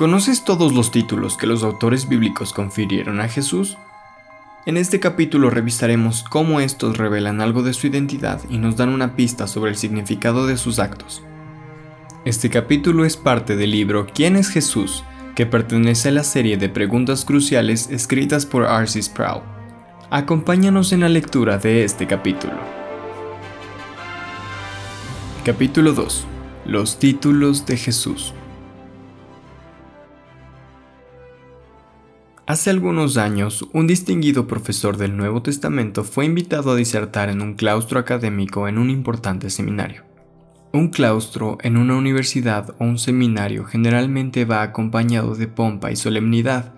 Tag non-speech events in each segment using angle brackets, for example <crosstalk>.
¿Conoces todos los títulos que los autores bíblicos confirieron a Jesús? En este capítulo revisaremos cómo estos revelan algo de su identidad y nos dan una pista sobre el significado de sus actos. Este capítulo es parte del libro ¿Quién es Jesús?, que pertenece a la serie de preguntas cruciales escritas por R.C. Sproul. Acompáñanos en la lectura de este capítulo. Capítulo 2. Los títulos de Jesús. Hace algunos años, un distinguido profesor del Nuevo Testamento fue invitado a disertar en un claustro académico en un importante seminario. Un claustro en una universidad o un seminario generalmente va acompañado de pompa y solemnidad.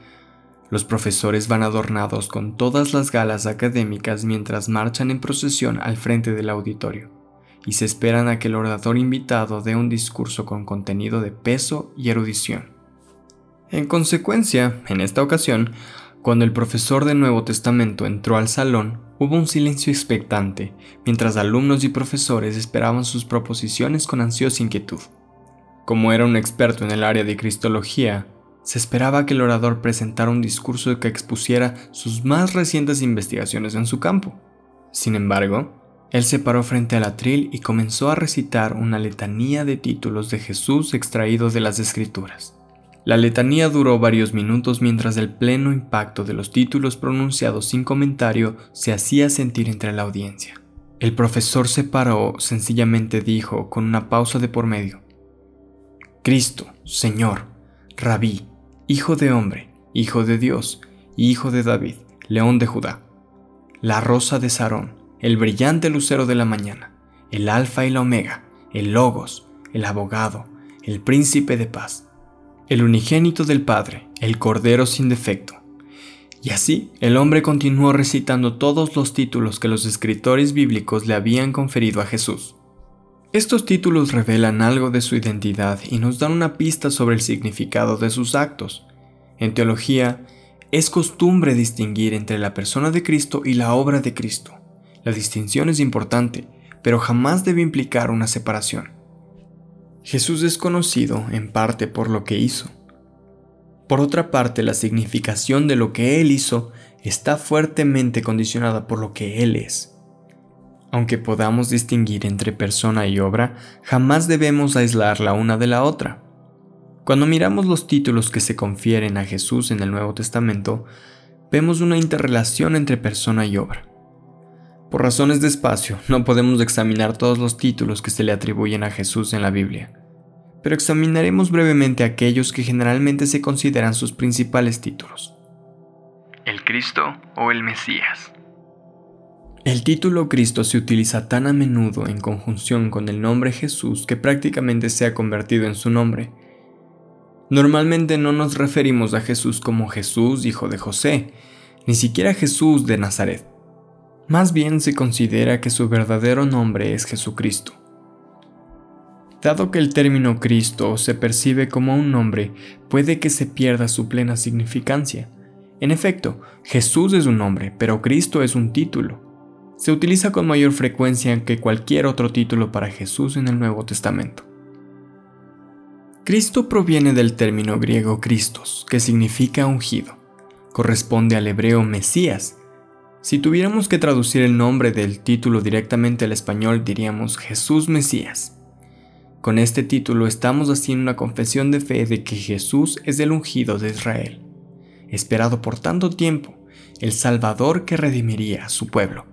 Los profesores van adornados con todas las galas académicas mientras marchan en procesión al frente del auditorio, y se esperan a que el orador invitado dé un discurso con contenido de peso y erudición. En consecuencia, en esta ocasión, cuando el profesor del Nuevo Testamento entró al salón, hubo un silencio expectante, mientras alumnos y profesores esperaban sus proposiciones con ansiosa inquietud. Como era un experto en el área de Cristología, se esperaba que el orador presentara un discurso que expusiera sus más recientes investigaciones en su campo. Sin embargo, él se paró frente al atril y comenzó a recitar una letanía de títulos de Jesús extraídos de las Escrituras. La letanía duró varios minutos mientras el pleno impacto de los títulos pronunciados sin comentario se hacía sentir entre la audiencia. El profesor se paró, sencillamente dijo, con una pausa de por medio. Cristo, Señor, Rabí, Hijo de hombre, Hijo de Dios, Hijo de David, León de Judá. La rosa de Sarón, el brillante lucero de la mañana, el alfa y la omega, el logos, el abogado, el príncipe de paz el unigénito del Padre, el Cordero sin defecto. Y así el hombre continuó recitando todos los títulos que los escritores bíblicos le habían conferido a Jesús. Estos títulos revelan algo de su identidad y nos dan una pista sobre el significado de sus actos. En teología, es costumbre distinguir entre la persona de Cristo y la obra de Cristo. La distinción es importante, pero jamás debe implicar una separación. Jesús es conocido en parte por lo que hizo. Por otra parte, la significación de lo que Él hizo está fuertemente condicionada por lo que Él es. Aunque podamos distinguir entre persona y obra, jamás debemos aislar la una de la otra. Cuando miramos los títulos que se confieren a Jesús en el Nuevo Testamento, vemos una interrelación entre persona y obra. Por razones de espacio, no podemos examinar todos los títulos que se le atribuyen a Jesús en la Biblia, pero examinaremos brevemente aquellos que generalmente se consideran sus principales títulos. El Cristo o el Mesías. El título Cristo se utiliza tan a menudo en conjunción con el nombre Jesús que prácticamente se ha convertido en su nombre. Normalmente no nos referimos a Jesús como Jesús, hijo de José, ni siquiera Jesús de Nazaret. Más bien se considera que su verdadero nombre es Jesucristo. Dado que el término Cristo se percibe como un nombre, puede que se pierda su plena significancia. En efecto, Jesús es un nombre, pero Cristo es un título. Se utiliza con mayor frecuencia que cualquier otro título para Jesús en el Nuevo Testamento. Cristo proviene del término griego Christos, que significa ungido. Corresponde al hebreo Mesías, si tuviéramos que traducir el nombre del título directamente al español, diríamos Jesús Mesías. Con este título estamos haciendo una confesión de fe de que Jesús es el ungido de Israel, esperado por tanto tiempo, el Salvador que redimiría a su pueblo.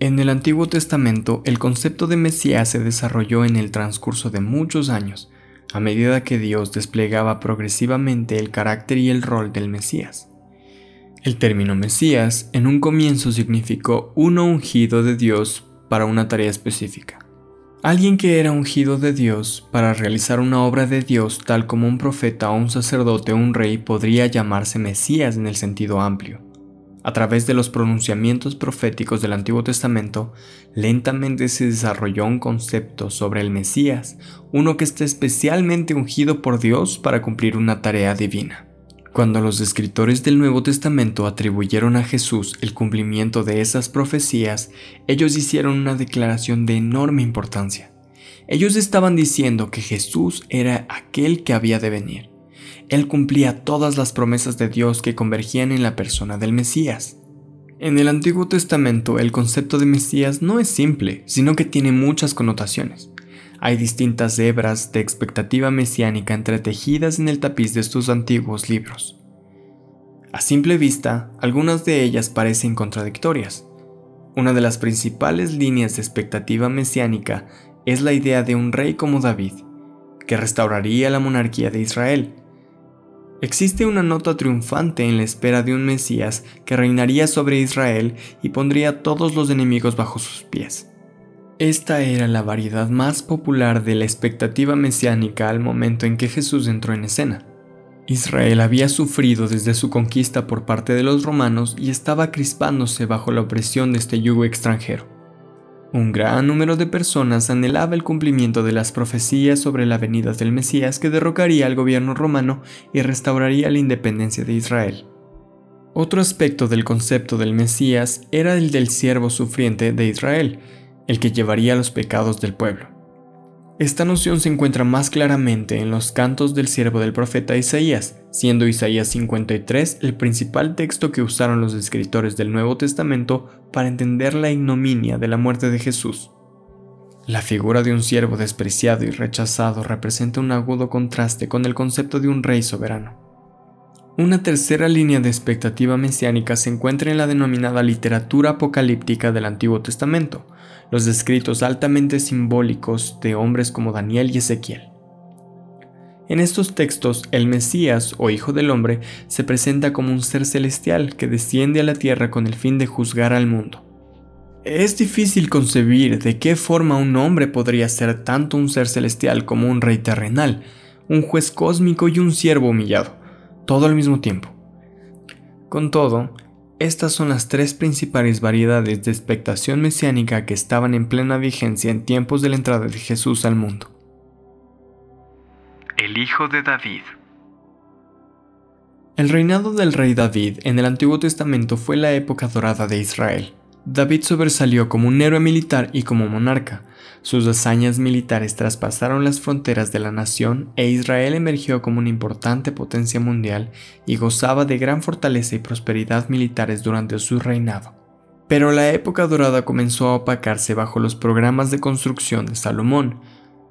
En el Antiguo Testamento, el concepto de Mesías se desarrolló en el transcurso de muchos años, a medida que Dios desplegaba progresivamente el carácter y el rol del Mesías. El término Mesías en un comienzo significó uno ungido de Dios para una tarea específica. Alguien que era ungido de Dios para realizar una obra de Dios tal como un profeta o un sacerdote o un rey podría llamarse Mesías en el sentido amplio. A través de los pronunciamientos proféticos del Antiguo Testamento, lentamente se desarrolló un concepto sobre el Mesías, uno que está especialmente ungido por Dios para cumplir una tarea divina. Cuando los escritores del Nuevo Testamento atribuyeron a Jesús el cumplimiento de esas profecías, ellos hicieron una declaración de enorme importancia. Ellos estaban diciendo que Jesús era aquel que había de venir, Él cumplía todas las promesas de Dios que convergían en la persona del Mesías. En el Antiguo Testamento el concepto de Mesías no es simple, sino que tiene muchas connotaciones. Hay distintas hebras de expectativa mesiánica entretejidas en el tapiz de estos antiguos libros. A simple vista, algunas de ellas parecen contradictorias. Una de las principales líneas de expectativa mesiánica es la idea de un rey como David, que restauraría la monarquía de Israel. Existe una nota triunfante en la espera de un Mesías que reinaría sobre Israel y pondría a todos los enemigos bajo sus pies. Esta era la variedad más popular de la expectativa mesiánica al momento en que Jesús entró en escena. Israel había sufrido desde su conquista por parte de los romanos y estaba crispándose bajo la opresión de este yugo extranjero. Un gran número de personas anhelaba el cumplimiento de las profecías sobre la venida del Mesías que derrocaría al gobierno romano y restauraría la independencia de Israel. Otro aspecto del concepto del Mesías era el del siervo sufriente de Israel, el que llevaría los pecados del pueblo. Esta noción se encuentra más claramente en los cantos del siervo del profeta Isaías, siendo Isaías 53 el principal texto que usaron los escritores del Nuevo Testamento para entender la ignominia de la muerte de Jesús. La figura de un siervo despreciado y rechazado representa un agudo contraste con el concepto de un rey soberano. Una tercera línea de expectativa mesiánica se encuentra en la denominada literatura apocalíptica del Antiguo Testamento, los escritos altamente simbólicos de hombres como Daniel y Ezequiel. En estos textos, el Mesías o Hijo del Hombre se presenta como un ser celestial que desciende a la tierra con el fin de juzgar al mundo. Es difícil concebir de qué forma un hombre podría ser tanto un ser celestial como un rey terrenal, un juez cósmico y un siervo humillado, todo al mismo tiempo. Con todo, estas son las tres principales variedades de expectación mesiánica que estaban en plena vigencia en tiempos de la entrada de Jesús al mundo. El Hijo de David El reinado del rey David en el Antiguo Testamento fue la época dorada de Israel. David sobresalió como un héroe militar y como monarca. Sus hazañas militares traspasaron las fronteras de la nación e Israel emergió como una importante potencia mundial y gozaba de gran fortaleza y prosperidad militares durante su reinado. Pero la época dorada comenzó a opacarse bajo los programas de construcción de Salomón,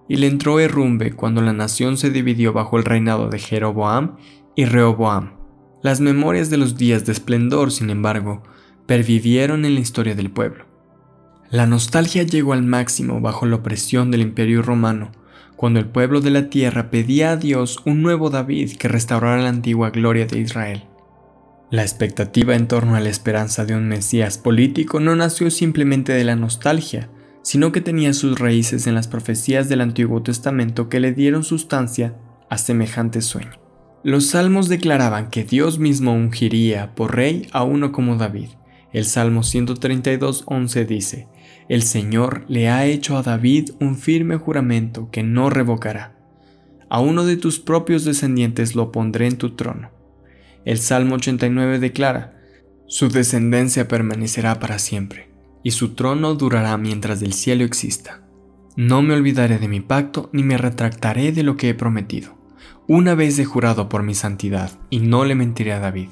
y le entró herrumbe cuando la nación se dividió bajo el reinado de Jeroboam y Rehoboam. Las memorias de los días de esplendor, sin embargo, pervivieron en la historia del pueblo. La nostalgia llegó al máximo bajo la opresión del imperio romano, cuando el pueblo de la tierra pedía a Dios un nuevo David que restaurara la antigua gloria de Israel. La expectativa en torno a la esperanza de un Mesías político no nació simplemente de la nostalgia, sino que tenía sus raíces en las profecías del Antiguo Testamento que le dieron sustancia a semejante sueño. Los salmos declaraban que Dios mismo ungiría por rey a uno como David, el Salmo 132.11 dice, El Señor le ha hecho a David un firme juramento que no revocará. A uno de tus propios descendientes lo pondré en tu trono. El Salmo 89 declara, Su descendencia permanecerá para siempre, y su trono durará mientras el cielo exista. No me olvidaré de mi pacto ni me retractaré de lo que he prometido. Una vez he jurado por mi santidad, y no le mentiré a David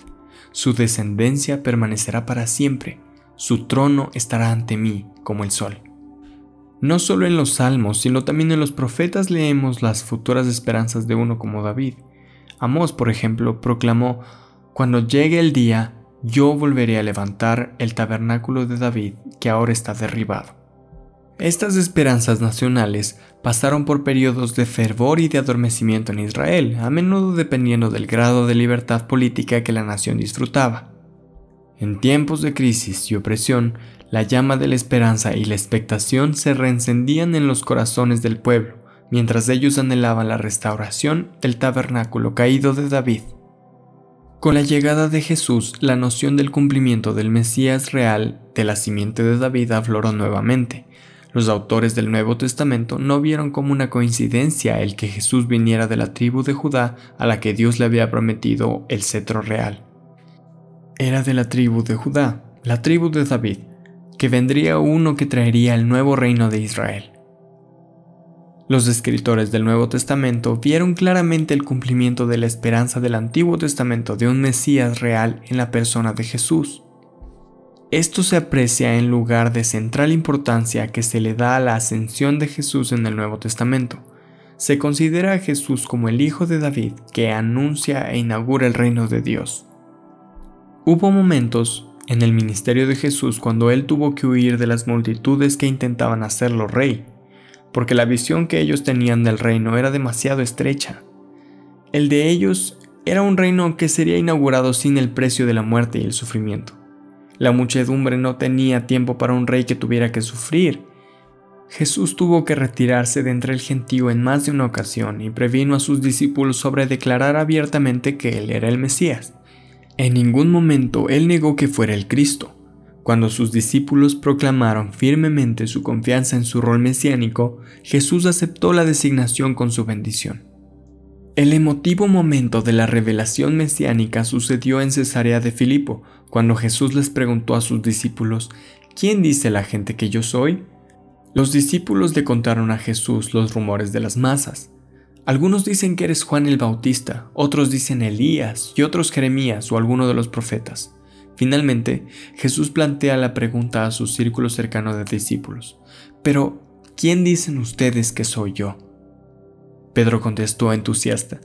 su descendencia permanecerá para siempre, su trono estará ante mí como el sol. No solo en los salmos, sino también en los profetas leemos las futuras esperanzas de uno como David. Amós, por ejemplo, proclamó, Cuando llegue el día, yo volveré a levantar el tabernáculo de David que ahora está derribado. Estas esperanzas nacionales pasaron por periodos de fervor y de adormecimiento en Israel, a menudo dependiendo del grado de libertad política que la nación disfrutaba. En tiempos de crisis y opresión, la llama de la esperanza y la expectación se reencendían en los corazones del pueblo, mientras ellos anhelaban la restauración del tabernáculo caído de David. Con la llegada de Jesús, la noción del cumplimiento del Mesías real de la simiente de David afloró nuevamente, los autores del Nuevo Testamento no vieron como una coincidencia el que Jesús viniera de la tribu de Judá a la que Dios le había prometido el cetro real. Era de la tribu de Judá, la tribu de David, que vendría uno que traería el nuevo reino de Israel. Los escritores del Nuevo Testamento vieron claramente el cumplimiento de la esperanza del Antiguo Testamento de un Mesías real en la persona de Jesús. Esto se aprecia en lugar de central importancia que se le da a la ascensión de Jesús en el Nuevo Testamento. Se considera a Jesús como el Hijo de David que anuncia e inaugura el reino de Dios. Hubo momentos en el ministerio de Jesús cuando él tuvo que huir de las multitudes que intentaban hacerlo rey porque la visión que ellos tenían del reino era demasiado estrecha. El de ellos era un reino que sería inaugurado sin el precio de la muerte y el sufrimiento. La muchedumbre no tenía tiempo para un rey que tuviera que sufrir. Jesús tuvo que retirarse de entre el gentío en más de una ocasión y previno a sus discípulos sobre declarar abiertamente que él era el Mesías. En ningún momento él negó que fuera el Cristo. Cuando sus discípulos proclamaron firmemente su confianza en su rol mesiánico, Jesús aceptó la designación con su bendición. El emotivo momento de la revelación mesiánica sucedió en Cesarea de Filipo, cuando Jesús les preguntó a sus discípulos, ¿quién dice la gente que yo soy? Los discípulos le contaron a Jesús los rumores de las masas. Algunos dicen que eres Juan el Bautista, otros dicen Elías y otros Jeremías o alguno de los profetas. Finalmente, Jesús plantea la pregunta a su círculo cercano de discípulos, pero ¿quién dicen ustedes que soy yo? Pedro contestó entusiasta,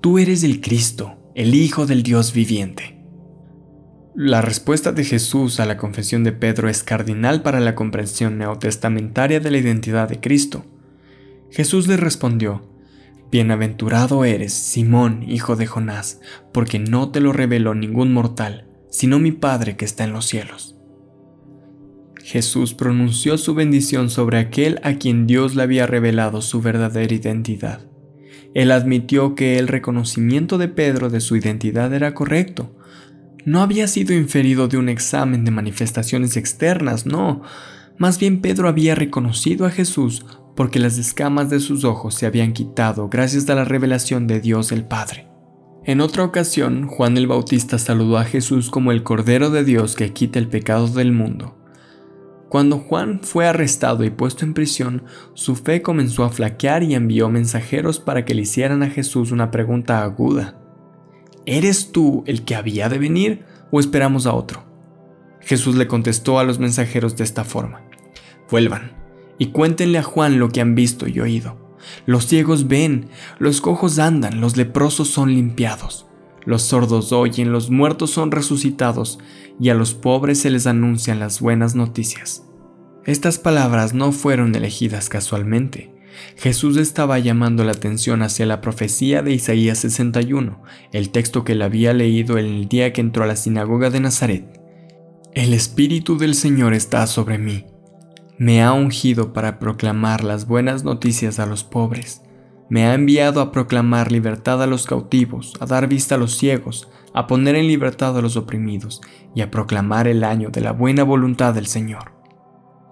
Tú eres el Cristo, el Hijo del Dios viviente. La respuesta de Jesús a la confesión de Pedro es cardinal para la comprensión neotestamentaria de la identidad de Cristo. Jesús le respondió, Bienaventurado eres, Simón, hijo de Jonás, porque no te lo reveló ningún mortal, sino mi Padre que está en los cielos. Jesús pronunció su bendición sobre aquel a quien Dios le había revelado su verdadera identidad. Él admitió que el reconocimiento de Pedro de su identidad era correcto. No había sido inferido de un examen de manifestaciones externas, no. Más bien Pedro había reconocido a Jesús porque las escamas de sus ojos se habían quitado gracias a la revelación de Dios el Padre. En otra ocasión, Juan el Bautista saludó a Jesús como el Cordero de Dios que quita el pecado del mundo. Cuando Juan fue arrestado y puesto en prisión, su fe comenzó a flaquear y envió mensajeros para que le hicieran a Jesús una pregunta aguda. ¿Eres tú el que había de venir o esperamos a otro? Jesús le contestó a los mensajeros de esta forma. Vuelvan y cuéntenle a Juan lo que han visto y oído. Los ciegos ven, los cojos andan, los leprosos son limpiados, los sordos oyen, los muertos son resucitados, y a los pobres se les anuncian las buenas noticias. Estas palabras no fueron elegidas casualmente. Jesús estaba llamando la atención hacia la profecía de Isaías 61, el texto que él había leído en el día que entró a la sinagoga de Nazaret. El Espíritu del Señor está sobre mí me ha ungido para proclamar las buenas noticias a los pobres. Me ha enviado a proclamar libertad a los cautivos, a dar vista a los ciegos, a poner en libertad a los oprimidos y a proclamar el año de la buena voluntad del Señor.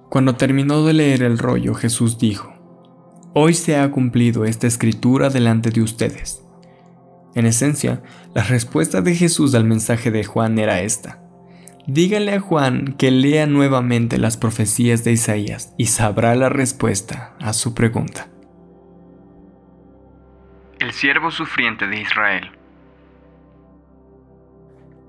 Cuando terminó de leer el rollo, Jesús dijo, Hoy se ha cumplido esta escritura delante de ustedes. En esencia, la respuesta de Jesús al mensaje de Juan era esta. Dígale a Juan que lea nuevamente las profecías de Isaías y sabrá la respuesta a su pregunta. El siervo sufriente de Israel.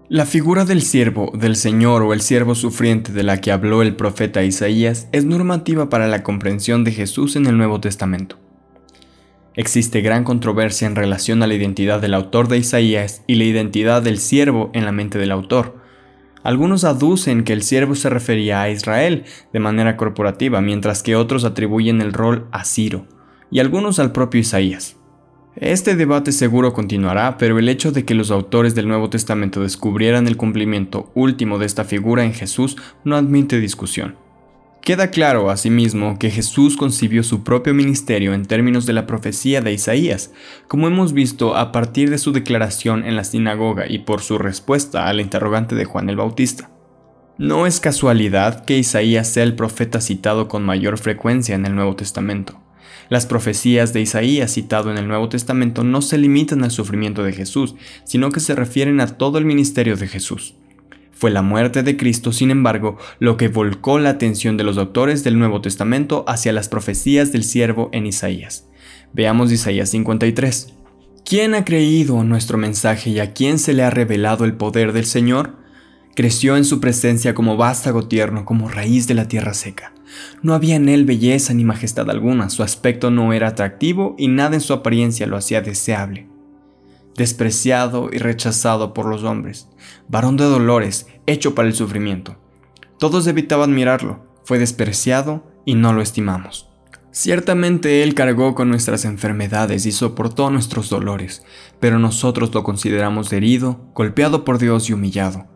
La figura del siervo, del Señor o el siervo sufriente de la que habló el profeta Isaías es normativa para la comprensión de Jesús en el Nuevo Testamento. Existe gran controversia en relación a la identidad del autor de Isaías y la identidad del siervo en la mente del autor, algunos aducen que el siervo se refería a Israel de manera corporativa, mientras que otros atribuyen el rol a Ciro, y algunos al propio Isaías. Este debate seguro continuará, pero el hecho de que los autores del Nuevo Testamento descubrieran el cumplimiento último de esta figura en Jesús no admite discusión. Queda claro, asimismo, que Jesús concibió su propio ministerio en términos de la profecía de Isaías, como hemos visto a partir de su declaración en la sinagoga y por su respuesta al interrogante de Juan el Bautista. No es casualidad que Isaías sea el profeta citado con mayor frecuencia en el Nuevo Testamento. Las profecías de Isaías citado en el Nuevo Testamento no se limitan al sufrimiento de Jesús, sino que se refieren a todo el ministerio de Jesús. Fue la muerte de Cristo, sin embargo, lo que volcó la atención de los doctores del Nuevo Testamento hacia las profecías del siervo en Isaías. Veamos Isaías 53. ¿Quién ha creído nuestro mensaje y a quién se le ha revelado el poder del Señor? Creció en su presencia como vástago tierno, como raíz de la tierra seca. No había en él belleza ni majestad alguna, su aspecto no era atractivo y nada en su apariencia lo hacía deseable. Despreciado y rechazado por los hombres, varón de dolores, hecho para el sufrimiento. Todos evitaban mirarlo, fue despreciado y no lo estimamos. Ciertamente Él cargó con nuestras enfermedades y soportó nuestros dolores, pero nosotros lo consideramos herido, golpeado por Dios y humillado.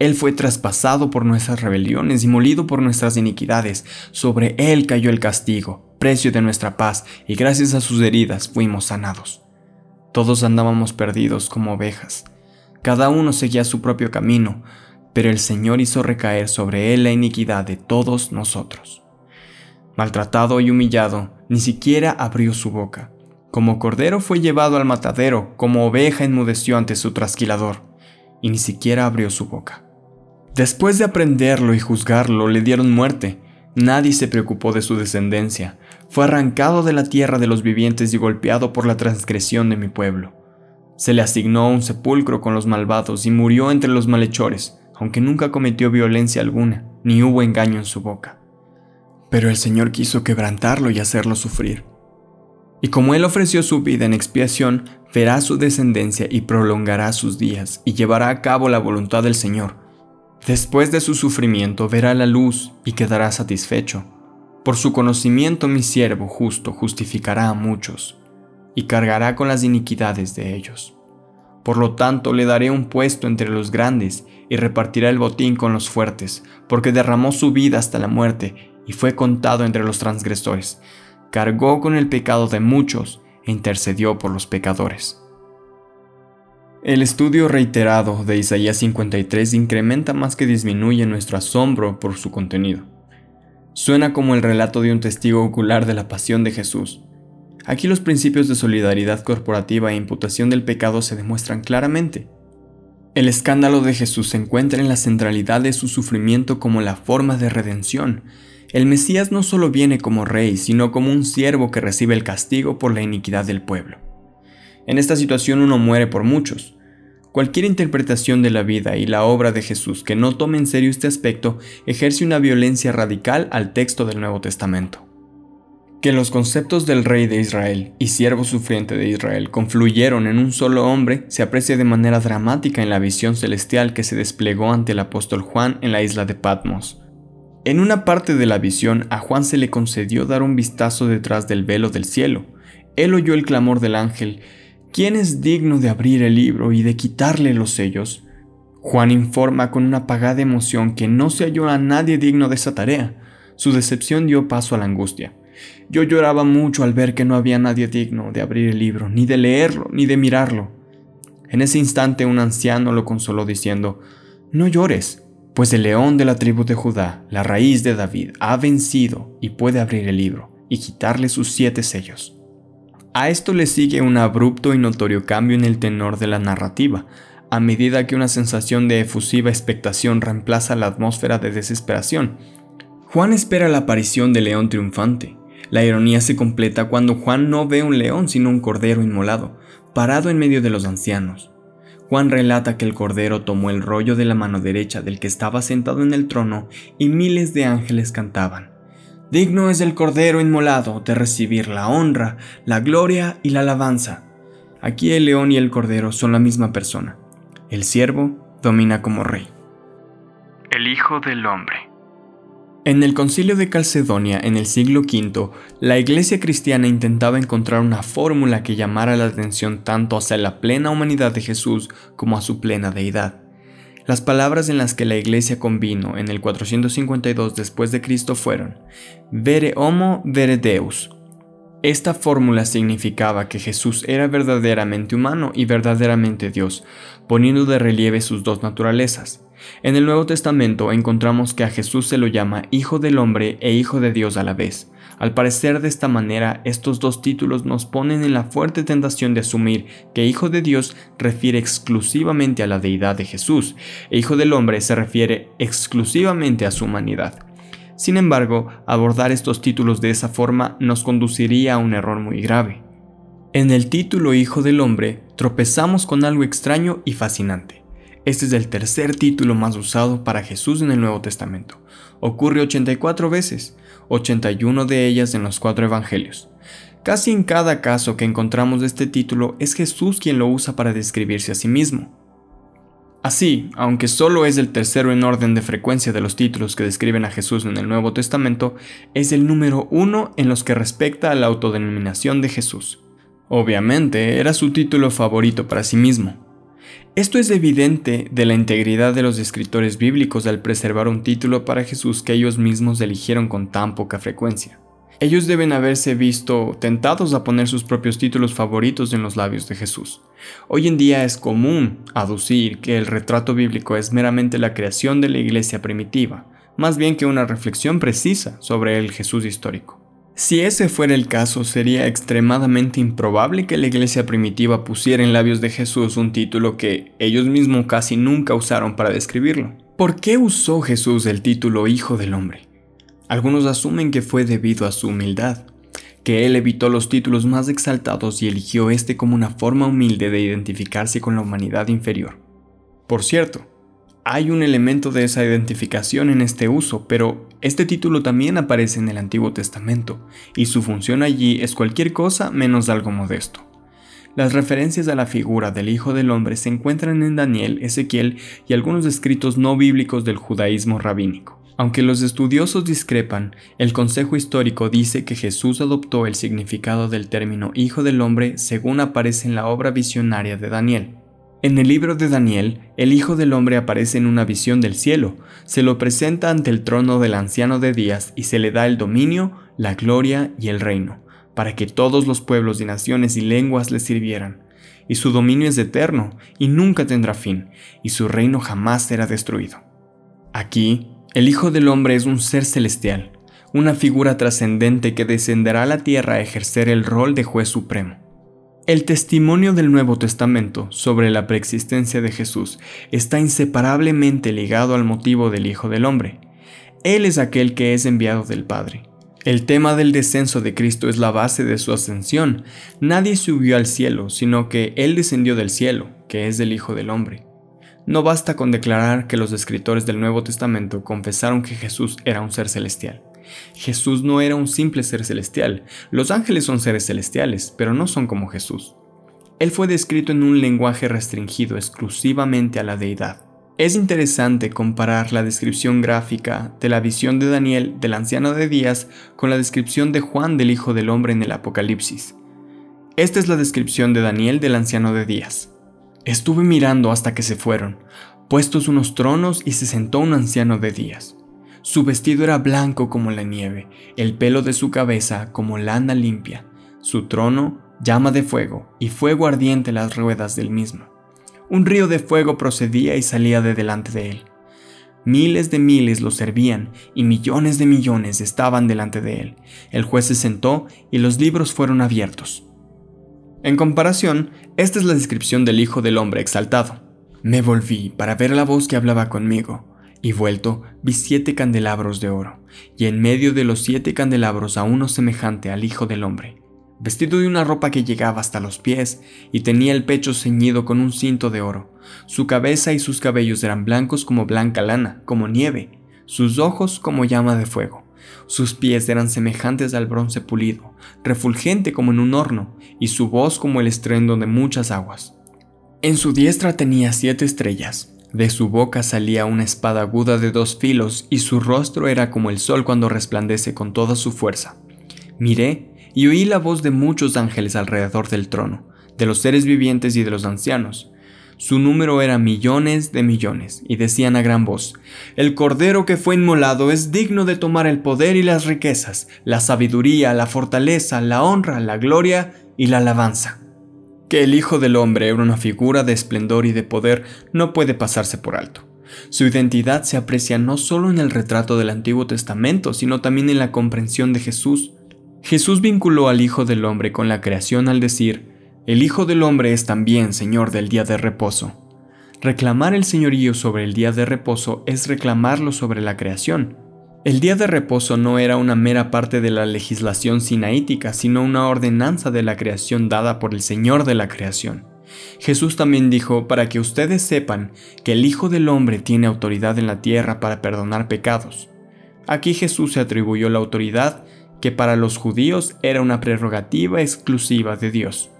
Él fue traspasado por nuestras rebeliones y molido por nuestras iniquidades. Sobre Él cayó el castigo, precio de nuestra paz, y gracias a sus heridas fuimos sanados. Todos andábamos perdidos como ovejas. Cada uno seguía su propio camino, pero el Señor hizo recaer sobre Él la iniquidad de todos nosotros. Maltratado y humillado, ni siquiera abrió su boca. Como cordero fue llevado al matadero, como oveja enmudeció ante su trasquilador, y ni siquiera abrió su boca. Después de aprenderlo y juzgarlo, le dieron muerte. Nadie se preocupó de su descendencia. Fue arrancado de la tierra de los vivientes y golpeado por la transgresión de mi pueblo. Se le asignó un sepulcro con los malvados y murió entre los malhechores, aunque nunca cometió violencia alguna, ni hubo engaño en su boca. Pero el Señor quiso quebrantarlo y hacerlo sufrir. Y como Él ofreció su vida en expiación, verá su descendencia y prolongará sus días, y llevará a cabo la voluntad del Señor. Después de su sufrimiento verá la luz y quedará satisfecho. Por su conocimiento mi siervo justo justificará a muchos, y cargará con las iniquidades de ellos. Por lo tanto le daré un puesto entre los grandes, y repartirá el botín con los fuertes, porque derramó su vida hasta la muerte, y fue contado entre los transgresores, cargó con el pecado de muchos e intercedió por los pecadores. El estudio reiterado de Isaías 53 incrementa más que disminuye nuestro asombro por su contenido. Suena como el relato de un testigo ocular de la pasión de Jesús. Aquí los principios de solidaridad corporativa e imputación del pecado se demuestran claramente. El escándalo de Jesús se encuentra en la centralidad de su sufrimiento como la forma de redención, el Mesías no solo viene como rey, sino como un siervo que recibe el castigo por la iniquidad del pueblo. En esta situación uno muere por muchos. Cualquier interpretación de la vida y la obra de Jesús que no tome en serio este aspecto ejerce una violencia radical al texto del Nuevo Testamento. Que los conceptos del rey de Israel y siervo sufriente de Israel confluyeron en un solo hombre se aprecia de manera dramática en la visión celestial que se desplegó ante el apóstol Juan en la isla de Patmos. En una parte de la visión a Juan se le concedió dar un vistazo detrás del velo del cielo. Él oyó el clamor del ángel, ¿quién es digno de abrir el libro y de quitarle los sellos? Juan informa con una apagada emoción que no se halló a nadie digno de esa tarea. Su decepción dio paso a la angustia. Yo lloraba mucho al ver que no había nadie digno de abrir el libro, ni de leerlo, ni de mirarlo. En ese instante un anciano lo consoló diciendo, No llores, pues el león de la tribu de Judá, la raíz de David, ha vencido y puede abrir el libro y quitarle sus siete sellos. A esto le sigue un abrupto y notorio cambio en el tenor de la narrativa, a medida que una sensación de efusiva expectación reemplaza la atmósfera de desesperación. Juan espera la aparición del león triunfante. La ironía se completa cuando Juan no ve un león sino un cordero inmolado, parado en medio de los ancianos. Juan relata que el Cordero tomó el rollo de la mano derecha del que estaba sentado en el trono y miles de ángeles cantaban. Digno es el Cordero inmolado de recibir la honra, la gloria y la alabanza. Aquí el león y el Cordero son la misma persona. El siervo domina como rey. El Hijo del Hombre. En el concilio de Calcedonia en el siglo V, la iglesia cristiana intentaba encontrar una fórmula que llamara la atención tanto hacia la plena humanidad de Jesús como a su plena deidad. Las palabras en las que la iglesia convino en el 452 después de Cristo fueron Vere homo, vere Deus. Esta fórmula significaba que Jesús era verdaderamente humano y verdaderamente Dios, poniendo de relieve sus dos naturalezas. En el Nuevo Testamento encontramos que a Jesús se lo llama Hijo del Hombre e Hijo de Dios a la vez, Al parecer de esta manera, estos dos títulos nos ponen en la fuerte tentación de asumir que Hijo de Dios refiere exclusivamente a la deidad de Jesús, e Hijo del Hombre se refiere exclusivamente a su humanidad. Sin embargo, abordar estos títulos de esa forma nos conduciría a un error muy grave. En el título Hijo del Hombre tropezamos con algo extraño y fascinante. Este es el tercer título más usado para Jesús en el Nuevo Testamento. Ocurre 84 veces, 81 de ellas en los cuatro evangelios. Casi en cada caso que encontramos este título es Jesús quien lo usa para describirse a sí mismo. Así, aunque solo es el tercero en orden de frecuencia de los títulos que describen a Jesús en el Nuevo Testamento, es el número uno en los que respecta a la autodenominación de Jesús. Obviamente, era su título favorito para sí mismo. Esto es evidente de la integridad de los escritores bíblicos al preservar un título para Jesús que ellos mismos eligieron con tan poca frecuencia. Ellos deben haberse visto tentados a poner sus propios títulos favoritos en los labios de Jesús. Hoy en día es común aducir que el retrato bíblico es meramente la creación de la iglesia primitiva, más bien que una reflexión precisa sobre el Jesús histórico. Si ese fuera el caso, sería extremadamente improbable que la iglesia primitiva pusiera en labios de Jesús un título que ellos mismos casi nunca usaron para describirlo. ¿Por qué usó Jesús el título Hijo del Hombre? Algunos asumen que fue debido a su humildad, que él evitó los títulos más exaltados y eligió este como una forma humilde de identificarse con la humanidad inferior. Por cierto, hay un elemento de esa identificación en este uso, pero este título también aparece en el Antiguo Testamento, y su función allí es cualquier cosa menos algo modesto. Las referencias a la figura del Hijo del Hombre se encuentran en Daniel, Ezequiel y algunos escritos no bíblicos del judaísmo rabínico. Aunque los estudiosos discrepan, el Consejo Histórico dice que Jesús adoptó el significado del término Hijo del Hombre según aparece en la obra visionaria de Daniel. En el libro de Daniel, el Hijo del Hombre aparece en una visión del cielo, se lo presenta ante el trono del anciano de días y se le da el dominio, la gloria y el reino, para que todos los pueblos y naciones y lenguas le sirvieran. Y su dominio es eterno y nunca tendrá fin, y su reino jamás será destruido. Aquí, el Hijo del Hombre es un ser celestial, una figura trascendente que descenderá a la tierra a ejercer el rol de juez supremo. El testimonio del Nuevo Testamento sobre la preexistencia de Jesús está inseparablemente ligado al motivo del Hijo del Hombre. Él es aquel que es enviado del Padre. El tema del descenso de Cristo es la base de su ascensión. Nadie subió al cielo, sino que Él descendió del cielo, que es del Hijo del Hombre. No basta con declarar que los escritores del Nuevo Testamento confesaron que Jesús era un ser celestial. Jesús no era un simple ser celestial. Los ángeles son seres celestiales, pero no son como Jesús. Él fue descrito en un lenguaje restringido exclusivamente a la deidad. Es interesante comparar la descripción gráfica de la visión de Daniel del anciano de días con la descripción de Juan del Hijo del Hombre en el Apocalipsis. Esta es la descripción de Daniel del anciano de días. Estuve mirando hasta que se fueron, puestos unos tronos y se sentó un anciano de días. Su vestido era blanco como la nieve, el pelo de su cabeza como lana limpia, su trono llama de fuego y fuego ardiente las ruedas del mismo. Un río de fuego procedía y salía de delante de él. Miles de miles lo servían y millones de millones estaban delante de él. El juez se sentó y los libros fueron abiertos. En comparación, esta es la descripción del Hijo del Hombre exaltado. Me volví para ver la voz que hablaba conmigo, y vuelto vi siete candelabros de oro, y en medio de los siete candelabros a uno semejante al Hijo del Hombre, vestido de una ropa que llegaba hasta los pies, y tenía el pecho ceñido con un cinto de oro. Su cabeza y sus cabellos eran blancos como blanca lana, como nieve, sus ojos como llama de fuego sus pies eran semejantes al bronce pulido, refulgente como en un horno, y su voz como el estruendo de muchas aguas. En su diestra tenía siete estrellas, de su boca salía una espada aguda de dos filos, y su rostro era como el sol cuando resplandece con toda su fuerza. Miré y oí la voz de muchos ángeles alrededor del trono, de los seres vivientes y de los ancianos, su número era millones de millones, y decían a gran voz, El Cordero que fue inmolado es digno de tomar el poder y las riquezas, la sabiduría, la fortaleza, la honra, la gloria y la alabanza. Que el Hijo del Hombre era una figura de esplendor y de poder no puede pasarse por alto. Su identidad se aprecia no solo en el retrato del Antiguo Testamento, sino también en la comprensión de Jesús, Jesús vinculó al Hijo del Hombre con la creación al decir, el Hijo del Hombre es también Señor del día de reposo. Reclamar el señorío sobre el día de reposo es reclamarlo sobre la creación. El día de reposo no era una mera parte de la legislación sinaítica, sino una ordenanza de la creación dada por el Señor de la creación. Jesús también dijo, para que ustedes sepan que el Hijo del Hombre tiene autoridad en la tierra para perdonar pecados. Aquí Jesús se atribuyó la autoridad que para los judíos era una prerrogativa exclusiva de Dios.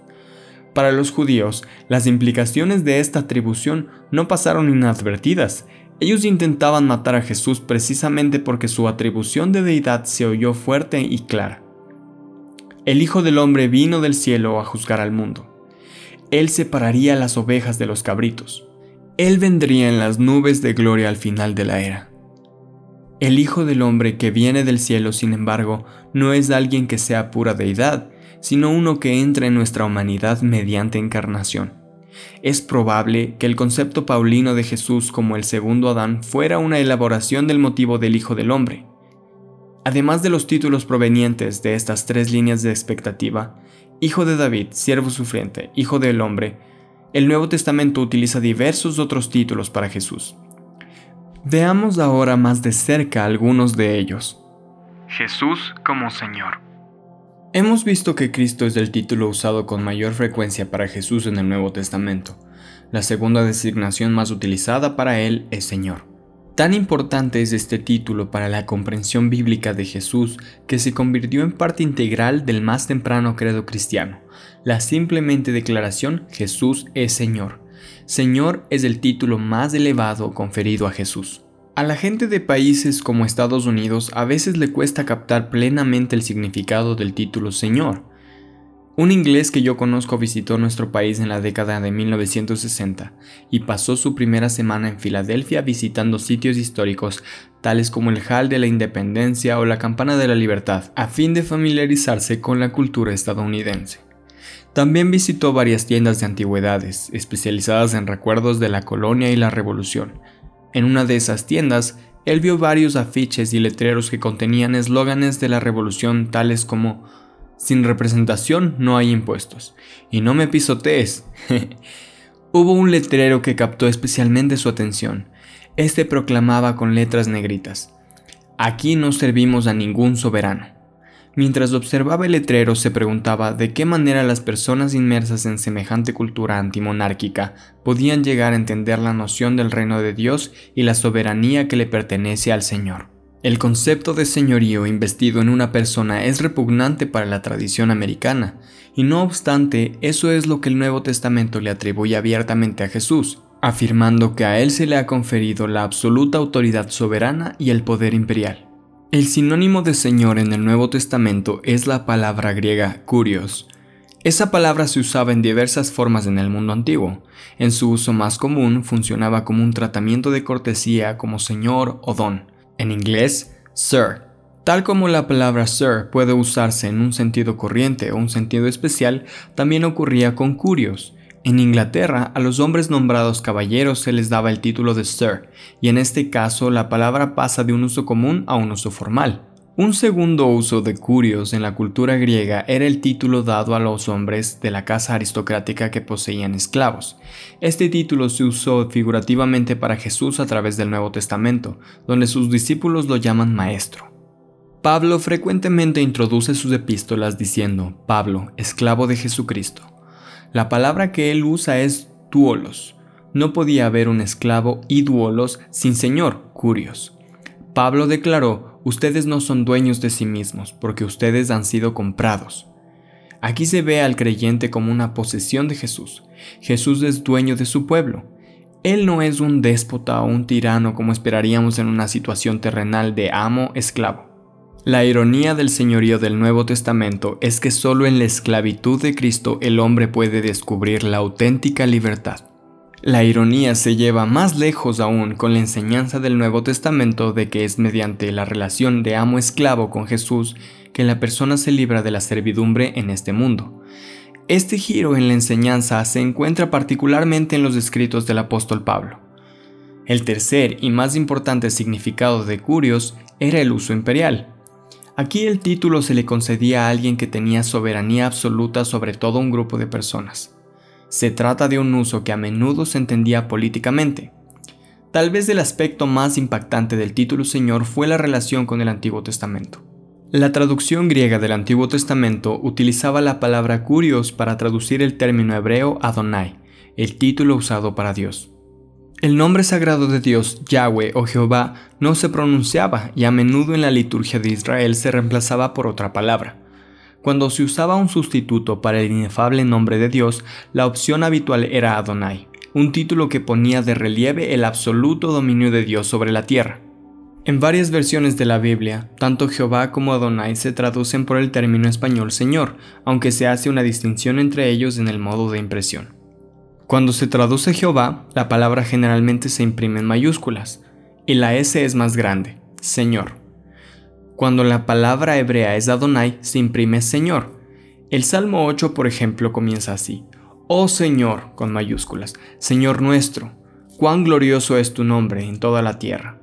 Para los judíos, las implicaciones de esta atribución no pasaron inadvertidas. Ellos intentaban matar a Jesús precisamente porque su atribución de deidad se oyó fuerte y clara. El Hijo del Hombre vino del cielo a juzgar al mundo. Él separaría las ovejas de los cabritos. Él vendría en las nubes de gloria al final de la era. El Hijo del Hombre que viene del cielo, sin embargo, no es alguien que sea pura deidad, sino uno que entra en nuestra humanidad mediante encarnación. Es probable que el concepto paulino de Jesús como el segundo Adán fuera una elaboración del motivo del Hijo del Hombre. Además de los títulos provenientes de estas tres líneas de expectativa, Hijo de David, siervo sufriente, Hijo del Hombre, el Nuevo Testamento utiliza diversos otros títulos para Jesús. Veamos ahora más de cerca algunos de ellos. Jesús como Señor. Hemos visto que Cristo es el título usado con mayor frecuencia para Jesús en el Nuevo Testamento. La segunda designación más utilizada para él es Señor. Tan importante es este título para la comprensión bíblica de Jesús que se convirtió en parte integral del más temprano credo cristiano, la simplemente declaración Jesús es Señor. Señor es el título más elevado conferido a Jesús. A la gente de países como Estados Unidos a veces le cuesta captar plenamente el significado del título Señor. Un inglés que yo conozco visitó nuestro país en la década de 1960 y pasó su primera semana en Filadelfia visitando sitios históricos tales como el Hall de la Independencia o la Campana de la Libertad, a fin de familiarizarse con la cultura estadounidense. También visitó varias tiendas de antigüedades, especializadas en recuerdos de la colonia y la revolución, en una de esas tiendas, él vio varios afiches y letreros que contenían eslóganes de la revolución tales como Sin representación no hay impuestos y no me pisotees. <laughs> Hubo un letrero que captó especialmente su atención. Este proclamaba con letras negritas Aquí no servimos a ningún soberano. Mientras observaba el letrero se preguntaba de qué manera las personas inmersas en semejante cultura antimonárquica podían llegar a entender la noción del reino de Dios y la soberanía que le pertenece al Señor. El concepto de señorío investido en una persona es repugnante para la tradición americana, y no obstante, eso es lo que el Nuevo Testamento le atribuye abiertamente a Jesús, afirmando que a él se le ha conferido la absoluta autoridad soberana y el poder imperial. El sinónimo de Señor en el Nuevo Testamento es la palabra griega kurios. Esa palabra se usaba en diversas formas en el mundo antiguo. En su uso más común funcionaba como un tratamiento de cortesía como señor o don. En inglés, sir. Tal como la palabra sir puede usarse en un sentido corriente o un sentido especial, también ocurría con curios. En Inglaterra, a los hombres nombrados caballeros se les daba el título de Sir, y en este caso la palabra pasa de un uso común a un uso formal. Un segundo uso de curios en la cultura griega era el título dado a los hombres de la casa aristocrática que poseían esclavos. Este título se usó figurativamente para Jesús a través del Nuevo Testamento, donde sus discípulos lo llaman maestro. Pablo frecuentemente introduce sus epístolas diciendo, Pablo, esclavo de Jesucristo. La palabra que él usa es duolos. No podía haber un esclavo y duolos sin señor, curios. Pablo declaró, ustedes no son dueños de sí mismos, porque ustedes han sido comprados. Aquí se ve al creyente como una posesión de Jesús. Jesús es dueño de su pueblo. Él no es un déspota o un tirano como esperaríamos en una situación terrenal de amo-esclavo. La ironía del señorío del Nuevo Testamento es que solo en la esclavitud de Cristo el hombre puede descubrir la auténtica libertad. La ironía se lleva más lejos aún con la enseñanza del Nuevo Testamento de que es mediante la relación de amo-esclavo con Jesús que la persona se libra de la servidumbre en este mundo. Este giro en la enseñanza se encuentra particularmente en los escritos del apóstol Pablo. El tercer y más importante significado de curios era el uso imperial, Aquí el título se le concedía a alguien que tenía soberanía absoluta sobre todo un grupo de personas. Se trata de un uso que a menudo se entendía políticamente. Tal vez el aspecto más impactante del título Señor fue la relación con el Antiguo Testamento. La traducción griega del Antiguo Testamento utilizaba la palabra curios para traducir el término hebreo Adonai, el título usado para Dios. El nombre sagrado de Dios, Yahweh o Jehová, no se pronunciaba y a menudo en la liturgia de Israel se reemplazaba por otra palabra. Cuando se usaba un sustituto para el inefable nombre de Dios, la opción habitual era Adonai, un título que ponía de relieve el absoluto dominio de Dios sobre la tierra. En varias versiones de la Biblia, tanto Jehová como Adonai se traducen por el término español Señor, aunque se hace una distinción entre ellos en el modo de impresión. Cuando se traduce Jehová, la palabra generalmente se imprime en mayúsculas, y la S es más grande, Señor. Cuando la palabra hebrea es Adonai, se imprime Señor. El Salmo 8, por ejemplo, comienza así, Oh Señor, con mayúsculas, Señor nuestro, cuán glorioso es tu nombre en toda la tierra.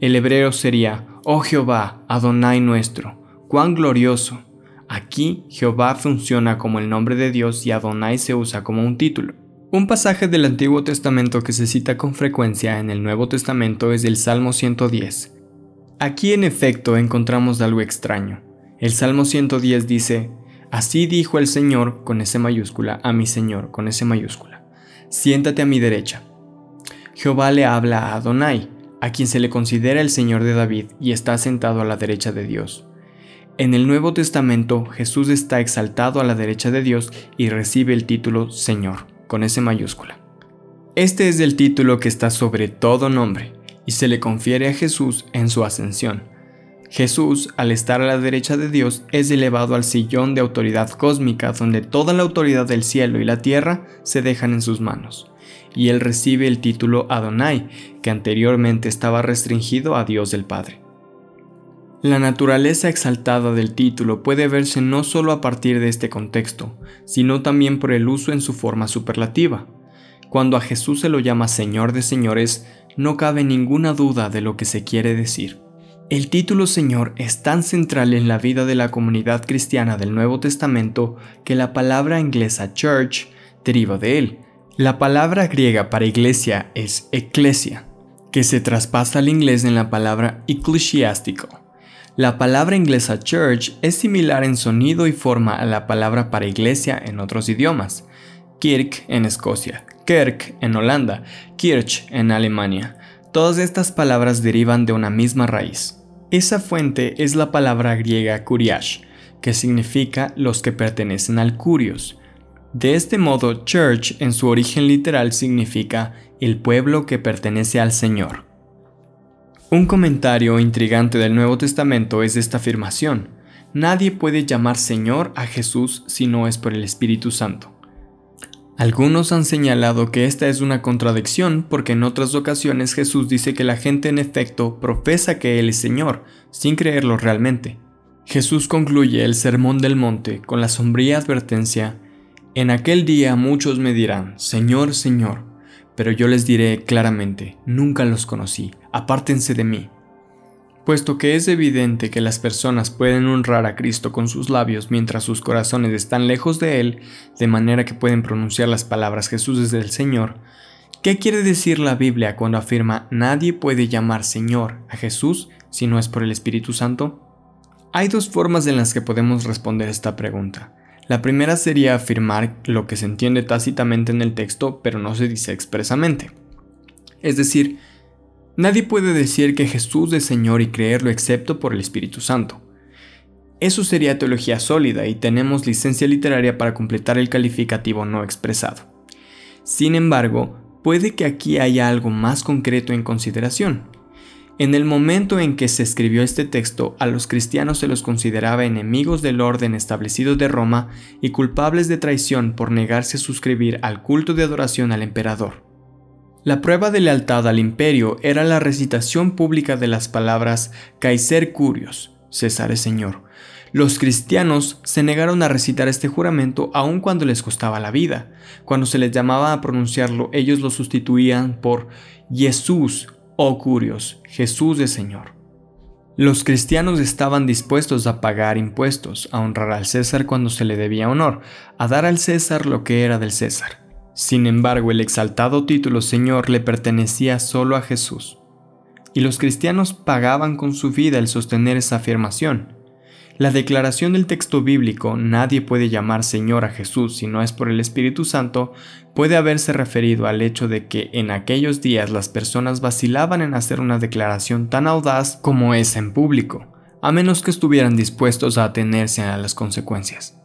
El hebreo sería, Oh Jehová, Adonai nuestro, cuán glorioso. Aquí Jehová funciona como el nombre de Dios y Adonai se usa como un título. Un pasaje del Antiguo Testamento que se cita con frecuencia en el Nuevo Testamento es el Salmo 110. Aquí en efecto encontramos algo extraño. El Salmo 110 dice, Así dijo el Señor con ese mayúscula a mi Señor con ese mayúscula, siéntate a mi derecha. Jehová le habla a Adonai, a quien se le considera el Señor de David y está sentado a la derecha de Dios. En el Nuevo Testamento Jesús está exaltado a la derecha de Dios y recibe el título Señor con S mayúscula. Este es el título que está sobre todo nombre y se le confiere a Jesús en su ascensión. Jesús, al estar a la derecha de Dios, es elevado al sillón de autoridad cósmica donde toda la autoridad del cielo y la tierra se dejan en sus manos, y él recibe el título Adonai, que anteriormente estaba restringido a Dios el Padre. La naturaleza exaltada del título puede verse no solo a partir de este contexto, sino también por el uso en su forma superlativa. Cuando a Jesús se lo llama Señor de señores, no cabe ninguna duda de lo que se quiere decir. El título Señor es tan central en la vida de la comunidad cristiana del Nuevo Testamento que la palabra inglesa church deriva de él. La palabra griega para iglesia es ecclesia, que se traspasa al inglés en la palabra ecclesiástico. La palabra inglesa church es similar en sonido y forma a la palabra para iglesia en otros idiomas. Kirk en Escocia, Kerk en Holanda, Kirch en Alemania. Todas estas palabras derivan de una misma raíz. Esa fuente es la palabra griega kuriash, que significa los que pertenecen al curios. De este modo, church en su origen literal significa el pueblo que pertenece al Señor. Un comentario intrigante del Nuevo Testamento es esta afirmación. Nadie puede llamar Señor a Jesús si no es por el Espíritu Santo. Algunos han señalado que esta es una contradicción porque en otras ocasiones Jesús dice que la gente en efecto profesa que Él es Señor, sin creerlo realmente. Jesús concluye el Sermón del Monte con la sombría advertencia, En aquel día muchos me dirán, Señor, Señor, pero yo les diré claramente, nunca los conocí, apártense de mí. Puesto que es evidente que las personas pueden honrar a Cristo con sus labios mientras sus corazones están lejos de Él, de manera que pueden pronunciar las palabras Jesús es del Señor, ¿qué quiere decir la Biblia cuando afirma nadie puede llamar Señor a Jesús si no es por el Espíritu Santo? Hay dos formas en las que podemos responder esta pregunta. La primera sería afirmar lo que se entiende tácitamente en el texto, pero no se dice expresamente. Es decir, nadie puede decir que Jesús es Señor y creerlo excepto por el Espíritu Santo. Eso sería teología sólida y tenemos licencia literaria para completar el calificativo no expresado. Sin embargo, puede que aquí haya algo más concreto en consideración. En el momento en que se escribió este texto, a los cristianos se los consideraba enemigos del orden establecido de Roma y culpables de traición por negarse a suscribir al culto de adoración al emperador. La prueba de lealtad al imperio era la recitación pública de las palabras Kaiser Curios, César es Señor. Los cristianos se negaron a recitar este juramento aun cuando les costaba la vida. Cuando se les llamaba a pronunciarlo, ellos lo sustituían por Jesús oh curios, Jesús es Señor. Los cristianos estaban dispuestos a pagar impuestos, a honrar al César cuando se le debía honor, a dar al César lo que era del César. Sin embargo, el exaltado título Señor le pertenecía solo a Jesús. Y los cristianos pagaban con su vida el sostener esa afirmación. La declaración del texto bíblico, nadie puede llamar Señor a Jesús si no es por el Espíritu Santo, puede haberse referido al hecho de que en aquellos días las personas vacilaban en hacer una declaración tan audaz como esa en público, a menos que estuvieran dispuestos a atenerse a las consecuencias.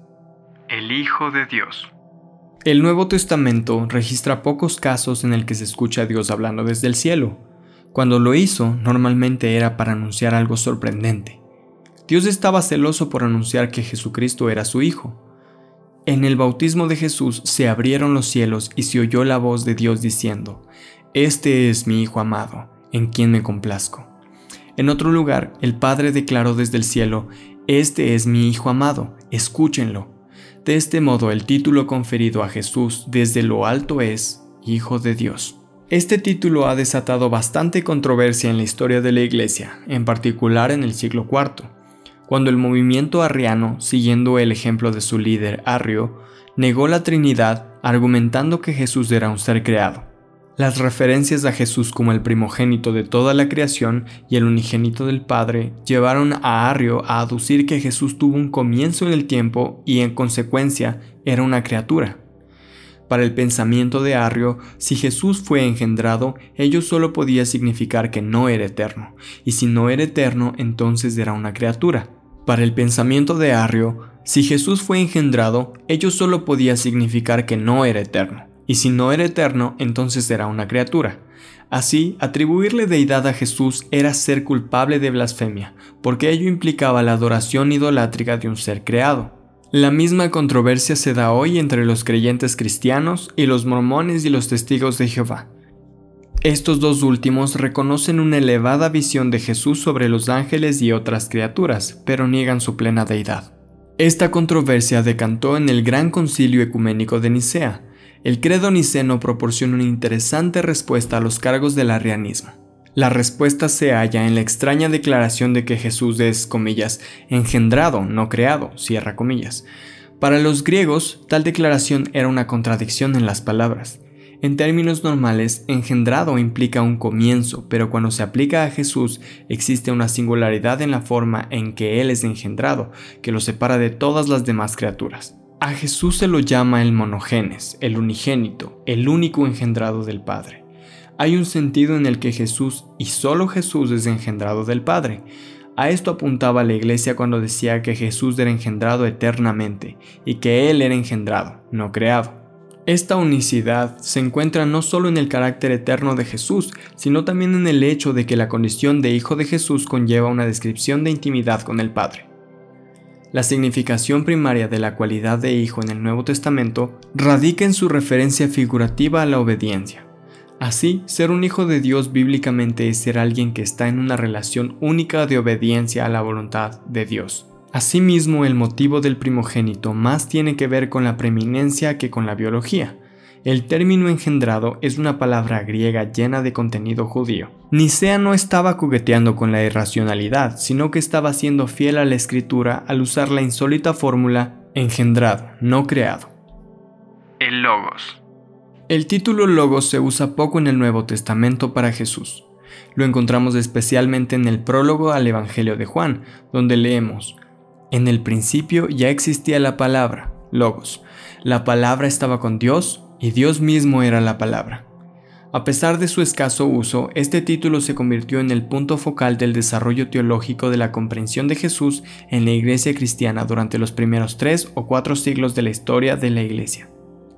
El Hijo de Dios. El Nuevo Testamento registra pocos casos en el que se escucha a Dios hablando desde el cielo. Cuando lo hizo, normalmente era para anunciar algo sorprendente Dios estaba celoso por anunciar que Jesucristo era su Hijo. En el bautismo de Jesús se abrieron los cielos y se oyó la voz de Dios diciendo, Este es mi Hijo amado, en quien me complazco. En otro lugar, el Padre declaró desde el cielo, Este es mi Hijo amado, escúchenlo. De este modo el título conferido a Jesús desde lo alto es Hijo de Dios. Este título ha desatado bastante controversia en la historia de la Iglesia, en particular en el siglo IV cuando el movimiento arriano, siguiendo el ejemplo de su líder Arrio, negó la Trinidad argumentando que Jesús era un ser creado. Las referencias a Jesús como el primogénito de toda la creación y el unigénito del Padre llevaron a Arrio a aducir que Jesús tuvo un comienzo en el tiempo y en consecuencia era una criatura. Para el pensamiento de Arrio, si Jesús fue engendrado, ello solo podía significar que no era eterno, y si no era eterno, entonces era una criatura. Para el pensamiento de Arrio, si Jesús fue engendrado, ello solo podía significar que no era eterno, y si no era eterno, entonces era una criatura. Así, atribuirle deidad a Jesús era ser culpable de blasfemia, porque ello implicaba la adoración idolátrica de un ser creado. La misma controversia se da hoy entre los creyentes cristianos y los mormones y los testigos de Jehová. Estos dos últimos reconocen una elevada visión de Jesús sobre los ángeles y otras criaturas, pero niegan su plena deidad. Esta controversia decantó en el Gran Concilio Ecuménico de Nicea. El credo niceno proporciona una interesante respuesta a los cargos del arrianismo. La respuesta se halla en la extraña declaración de que Jesús es, comillas, engendrado, no creado, cierra comillas. Para los griegos, tal declaración era una contradicción en las palabras. En términos normales, engendrado implica un comienzo, pero cuando se aplica a Jesús existe una singularidad en la forma en que Él es engendrado, que lo separa de todas las demás criaturas. A Jesús se lo llama el monogenes, el unigénito, el único engendrado del Padre. Hay un sentido en el que Jesús y solo Jesús es engendrado del Padre. A esto apuntaba la iglesia cuando decía que Jesús era engendrado eternamente y que Él era engendrado, no creado. Esta unicidad se encuentra no solo en el carácter eterno de Jesús, sino también en el hecho de que la condición de Hijo de Jesús conlleva una descripción de intimidad con el Padre. La significación primaria de la cualidad de Hijo en el Nuevo Testamento radica en su referencia figurativa a la obediencia. Así, ser un hijo de Dios bíblicamente es ser alguien que está en una relación única de obediencia a la voluntad de Dios. Asimismo, el motivo del primogénito más tiene que ver con la preeminencia que con la biología. El término engendrado es una palabra griega llena de contenido judío. Nicea no estaba jugueteando con la irracionalidad, sino que estaba siendo fiel a la escritura al usar la insólita fórmula engendrado, no creado. El Logos. El título Logos se usa poco en el Nuevo Testamento para Jesús. Lo encontramos especialmente en el prólogo al Evangelio de Juan, donde leemos, en el principio ya existía la palabra, Logos. La palabra estaba con Dios y Dios mismo era la palabra. A pesar de su escaso uso, este título se convirtió en el punto focal del desarrollo teológico de la comprensión de Jesús en la iglesia cristiana durante los primeros tres o cuatro siglos de la historia de la iglesia.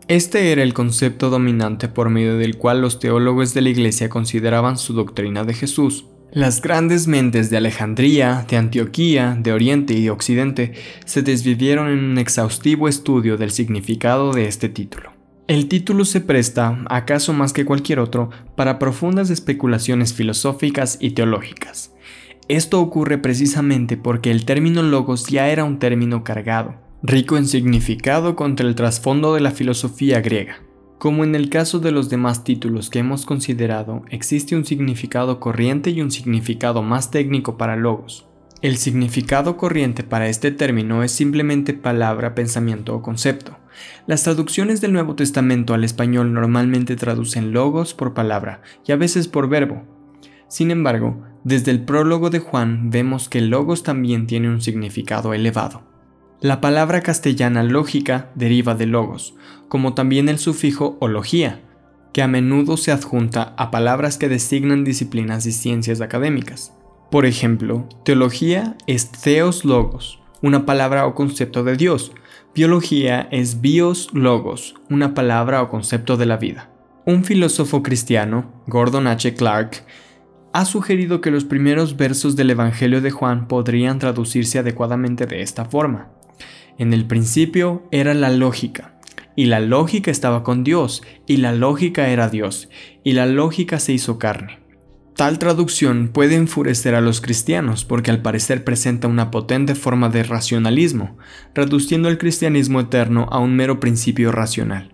Este era el concepto dominante por medio del cual los teólogos de la iglesia consideraban su doctrina de Jesús, las grandes mentes de Alejandría, de Antioquía, de Oriente y de Occidente se desvivieron en un exhaustivo estudio del significado de este título. El título se presta, acaso más que cualquier otro, para profundas especulaciones filosóficas y teológicas. Esto ocurre precisamente porque el término logos ya era un término cargado, rico en significado contra el trasfondo de la filosofía griega. Como en el caso de los demás títulos que hemos considerado, existe un significado corriente y un significado más técnico para logos. El significado corriente para este término es simplemente palabra, pensamiento o concepto. Las traducciones del Nuevo Testamento al español normalmente traducen logos por palabra y a veces por verbo. Sin embargo, desde el prólogo de Juan vemos que logos también tiene un significado elevado. La palabra castellana lógica deriva de logos, como también el sufijo ología, que a menudo se adjunta a palabras que designan disciplinas y ciencias académicas. Por ejemplo, teología es theos logos, una palabra o concepto de Dios. Biología es bios logos, una palabra o concepto de la vida. Un filósofo cristiano, Gordon H. Clark, ha sugerido que los primeros versos del Evangelio de Juan podrían traducirse adecuadamente de esta forma. En el principio era la lógica, y la lógica estaba con Dios, y la lógica era Dios, y la lógica se hizo carne. Tal traducción puede enfurecer a los cristianos porque al parecer presenta una potente forma de racionalismo, reduciendo el cristianismo eterno a un mero principio racional.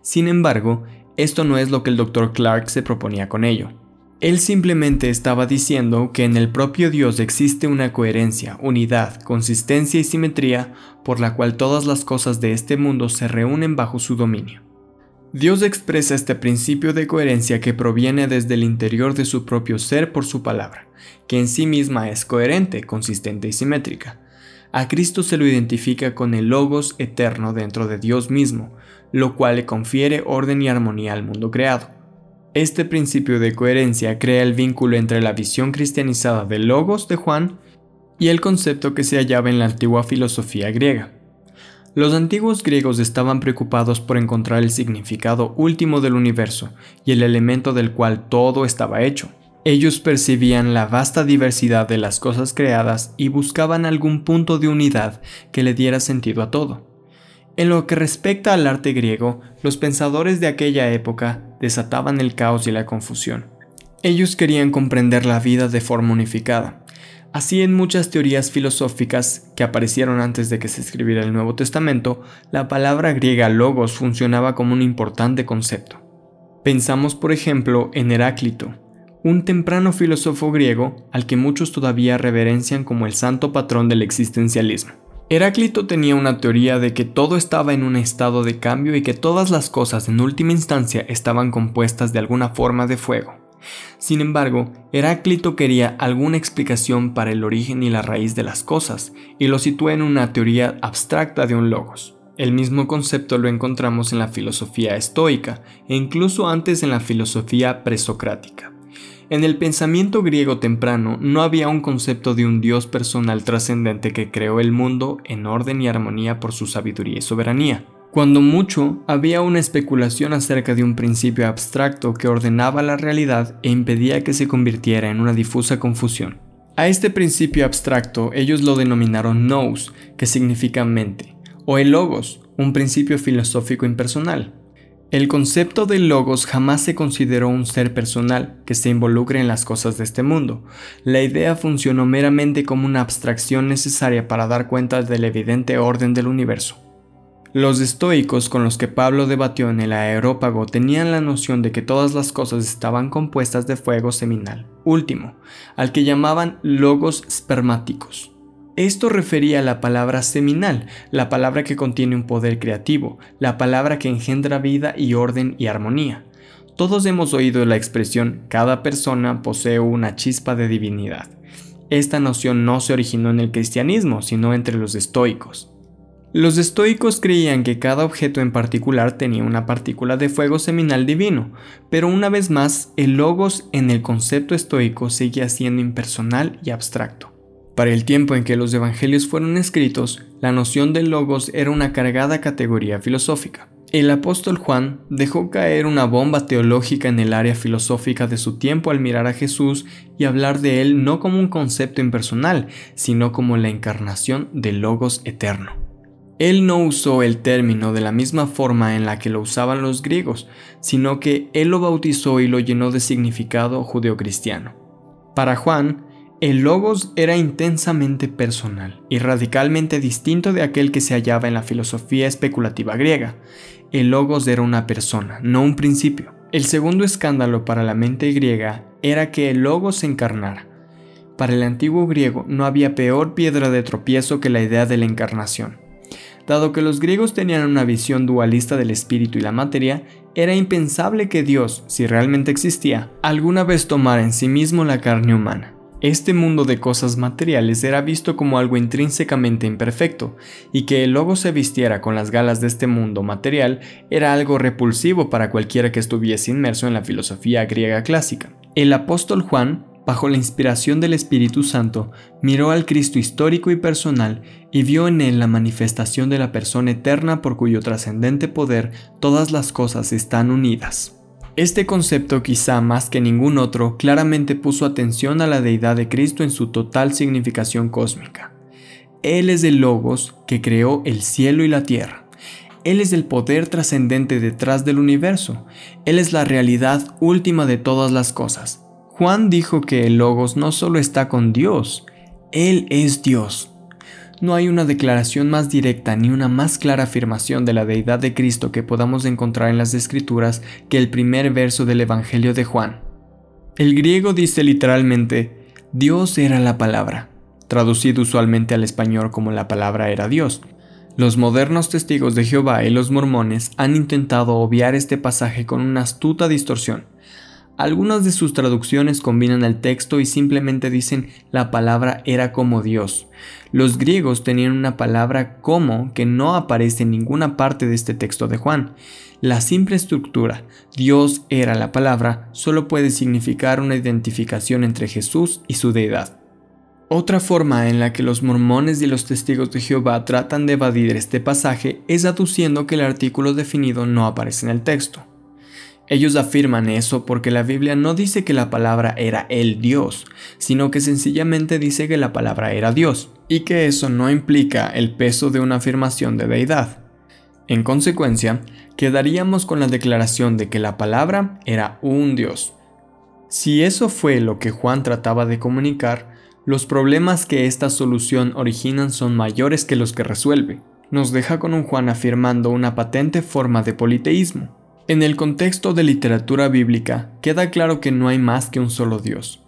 Sin embargo, esto no es lo que el Dr. Clark se proponía con ello. Él simplemente estaba diciendo que en el propio Dios existe una coherencia, unidad, consistencia y simetría por la cual todas las cosas de este mundo se reúnen bajo su dominio. Dios expresa este principio de coherencia que proviene desde el interior de su propio ser por su palabra, que en sí misma es coherente, consistente y simétrica. A Cristo se lo identifica con el logos eterno dentro de Dios mismo, lo cual le confiere orden y armonía al mundo creado. Este principio de coherencia crea el vínculo entre la visión cristianizada del logos de Juan y el concepto que se hallaba en la antigua filosofía griega. Los antiguos griegos estaban preocupados por encontrar el significado último del universo y el elemento del cual todo estaba hecho. Ellos percibían la vasta diversidad de las cosas creadas y buscaban algún punto de unidad que le diera sentido a todo. En lo que respecta al arte griego, los pensadores de aquella época desataban el caos y la confusión. Ellos querían comprender la vida de forma unificada. Así en muchas teorías filosóficas que aparecieron antes de que se escribiera el Nuevo Testamento, la palabra griega logos funcionaba como un importante concepto. Pensamos por ejemplo en Heráclito, un temprano filósofo griego al que muchos todavía reverencian como el santo patrón del existencialismo. Heráclito tenía una teoría de que todo estaba en un estado de cambio y que todas las cosas en última instancia estaban compuestas de alguna forma de fuego. Sin embargo, Heráclito quería alguna explicación para el origen y la raíz de las cosas, y lo situó en una teoría abstracta de un logos. El mismo concepto lo encontramos en la filosofía estoica e incluso antes en la filosofía presocrática. En el pensamiento griego temprano no había un concepto de un Dios personal trascendente que creó el mundo en orden y armonía por su sabiduría y soberanía. Cuando mucho, había una especulación acerca de un principio abstracto que ordenaba la realidad e impedía que se convirtiera en una difusa confusión. A este principio abstracto ellos lo denominaron nous, que significa mente, o el logos, un principio filosófico impersonal. El concepto de logos jamás se consideró un ser personal que se involucre en las cosas de este mundo. La idea funcionó meramente como una abstracción necesaria para dar cuenta del evidente orden del universo. Los estoicos con los que Pablo debatió en el aerópago tenían la noción de que todas las cosas estaban compuestas de fuego seminal, último, al que llamaban logos spermáticos. Esto refería a la palabra seminal, la palabra que contiene un poder creativo, la palabra que engendra vida y orden y armonía. Todos hemos oído la expresión cada persona posee una chispa de divinidad. Esta noción no se originó en el cristianismo, sino entre los estoicos. Los estoicos creían que cada objeto en particular tenía una partícula de fuego seminal divino, pero una vez más, el logos en el concepto estoico seguía siendo impersonal y abstracto. Para el tiempo en que los evangelios fueron escritos, la noción de logos era una cargada categoría filosófica. El apóstol Juan dejó caer una bomba teológica en el área filosófica de su tiempo al mirar a Jesús y hablar de él no como un concepto impersonal, sino como la encarnación del logos eterno. Él no usó el término de la misma forma en la que lo usaban los griegos, sino que él lo bautizó y lo llenó de significado judeocristiano. Para Juan, el logos era intensamente personal y radicalmente distinto de aquel que se hallaba en la filosofía especulativa griega. el logos era una persona, no un principio. El segundo escándalo para la mente griega era que el logos se encarnara. Para el antiguo griego no había peor piedra de tropiezo que la idea de la encarnación. Dado que los griegos tenían una visión dualista del espíritu y la materia, era impensable que Dios, si realmente existía, alguna vez tomara en sí mismo la carne humana. Este mundo de cosas materiales era visto como algo intrínsecamente imperfecto, y que el logo se vistiera con las galas de este mundo material era algo repulsivo para cualquiera que estuviese inmerso en la filosofía griega clásica. El apóstol Juan, bajo la inspiración del Espíritu Santo, miró al Cristo histórico y personal y vio en él la manifestación de la persona eterna por cuyo trascendente poder todas las cosas están unidas. Este concepto, quizá más que ningún otro, claramente puso atención a la deidad de Cristo en su total significación cósmica. Él es el Logos que creó el cielo y la tierra. Él es el poder trascendente detrás del universo. Él es la realidad última de todas las cosas. Juan dijo que el Logos no solo está con Dios, Él es Dios. No hay una declaración más directa ni una más clara afirmación de la deidad de Cristo que podamos encontrar en las Escrituras que el primer verso del Evangelio de Juan. El griego dice literalmente, Dios era la palabra, traducido usualmente al español como la palabra era Dios. Los modernos testigos de Jehová y los mormones han intentado obviar este pasaje con una astuta distorsión algunas de sus traducciones combinan el texto y simplemente dicen la palabra era como Dios. Los griegos tenían una palabra como que no aparece en ninguna parte de este texto de Juan. La simple estructura, Dios era la palabra, solo puede significar una identificación entre Jesús y su deidad. Otra forma en la que los mormones y los testigos de Jehová tratan de evadir este pasaje es aduciendo que el artículo definido no aparece en el texto. Ellos afirman eso porque la Biblia no dice que la palabra era el Dios, sino que sencillamente dice que la palabra era Dios, y que eso no implica el peso de una afirmación de deidad. En consecuencia, quedaríamos con la declaración de que la palabra era un Dios. Si eso fue lo que Juan trataba de comunicar, los problemas que esta solución originan son mayores que los que resuelve. Nos deja con un Juan afirmando una patente forma de politeísmo. En el contexto de literatura bíblica, queda claro que no hay más que un solo Dios.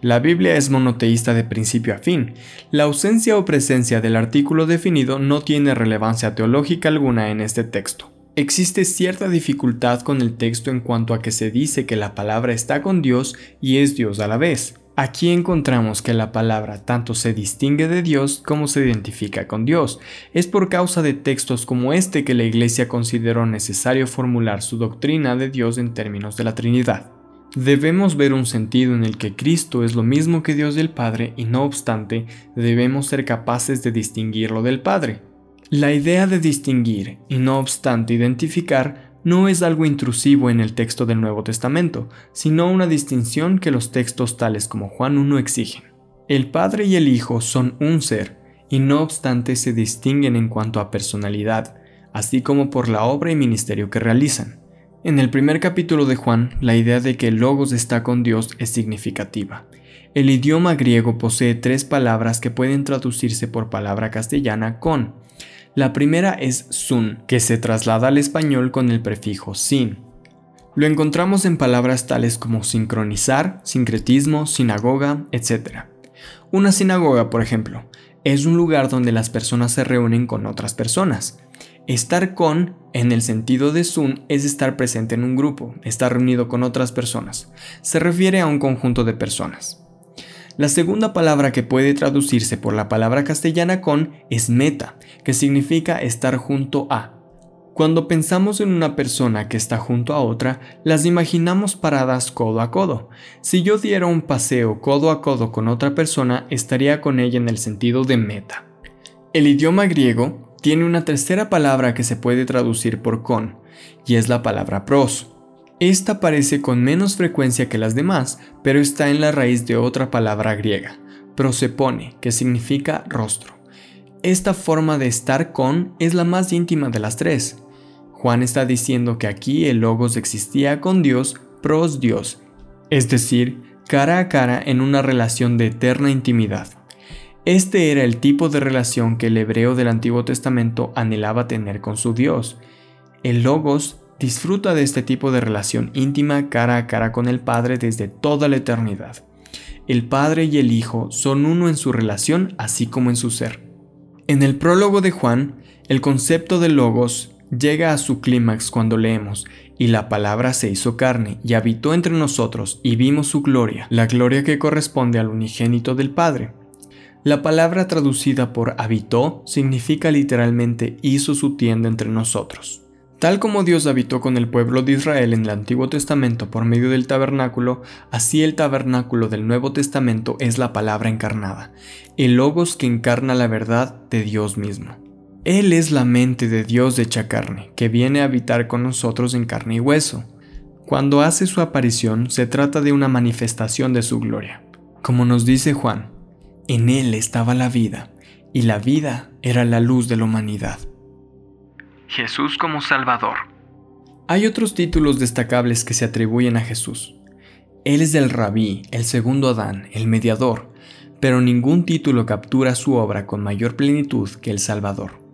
La Biblia es monoteísta de principio a fin. La ausencia o presencia del artículo definido no tiene relevancia teológica alguna en este texto. Existe cierta dificultad con el texto en cuanto a que se dice que la palabra está con Dios y es Dios a la vez. Aquí encontramos que la palabra tanto se distingue de Dios como se identifica con Dios. Es por causa de textos como este que la Iglesia consideró necesario formular su doctrina de Dios en términos de la Trinidad. Debemos ver un sentido en el que Cristo es lo mismo que Dios del Padre y no obstante debemos ser capaces de distinguirlo del Padre. La idea de distinguir y no obstante identificar no es algo intrusivo en el texto del Nuevo Testamento, sino una distinción que los textos tales como Juan 1 exigen. El Padre y el Hijo son un ser, y no obstante se distinguen en cuanto a personalidad, así como por la obra y ministerio que realizan. En el primer capítulo de Juan, la idea de que el Logos está con Dios es significativa. El idioma griego posee tres palabras que pueden traducirse por palabra castellana con, la primera es sun, que se traslada al español con el prefijo sin. Lo encontramos en palabras tales como sincronizar, sincretismo, sinagoga, etc. Una sinagoga, por ejemplo, es un lugar donde las personas se reúnen con otras personas. Estar con, en el sentido de sun, es estar presente en un grupo, estar reunido con otras personas. Se refiere a un conjunto de personas. La segunda palabra que puede traducirse por la palabra castellana con es meta, que significa estar junto a. Cuando pensamos en una persona que está junto a otra, las imaginamos paradas codo a codo. Si yo diera un paseo codo a codo con otra persona, estaría con ella en el sentido de meta. El idioma griego tiene una tercera palabra que se puede traducir por con, y es la palabra pros. Esta aparece con menos frecuencia que las demás, pero está en la raíz de otra palabra griega, prosepone, que significa rostro. Esta forma de estar con es la más íntima de las tres. Juan está diciendo que aquí el logos existía con Dios pros Dios, es decir, cara a cara en una relación de eterna intimidad. Este era el tipo de relación que el hebreo del Antiguo Testamento anhelaba tener con su Dios, El Logos disfruta de este tipo de relación íntima cara a cara con el Padre desde toda la eternidad. El Padre y el Hijo son uno en su relación así como en su ser. En el prólogo de Juan, el concepto de Logos llega a su clímax cuando leemos, y la palabra se hizo carne y habitó entre nosotros y vimos su gloria, la gloria que corresponde al unigénito del Padre. La palabra traducida por habitó significa literalmente hizo su tienda entre nosotros. Tal como Dios habitó con el pueblo de Israel en el Antiguo Testamento por medio del tabernáculo, así el tabernáculo del Nuevo Testamento es la palabra encarnada, el logos que encarna la verdad de Dios mismo. Él es la mente de Dios hecha carne, que viene a habitar con nosotros en carne y hueso. Cuando hace su aparición se trata de una manifestación de su gloria. Como nos dice Juan, en Él estaba la vida, y la vida era la luz de la humanidad. Jesús como Salvador. Hay otros títulos destacables que se atribuyen a Jesús. Él es el rabí, el segundo Adán, el mediador, pero ningún título captura su obra con mayor plenitud que el Salvador.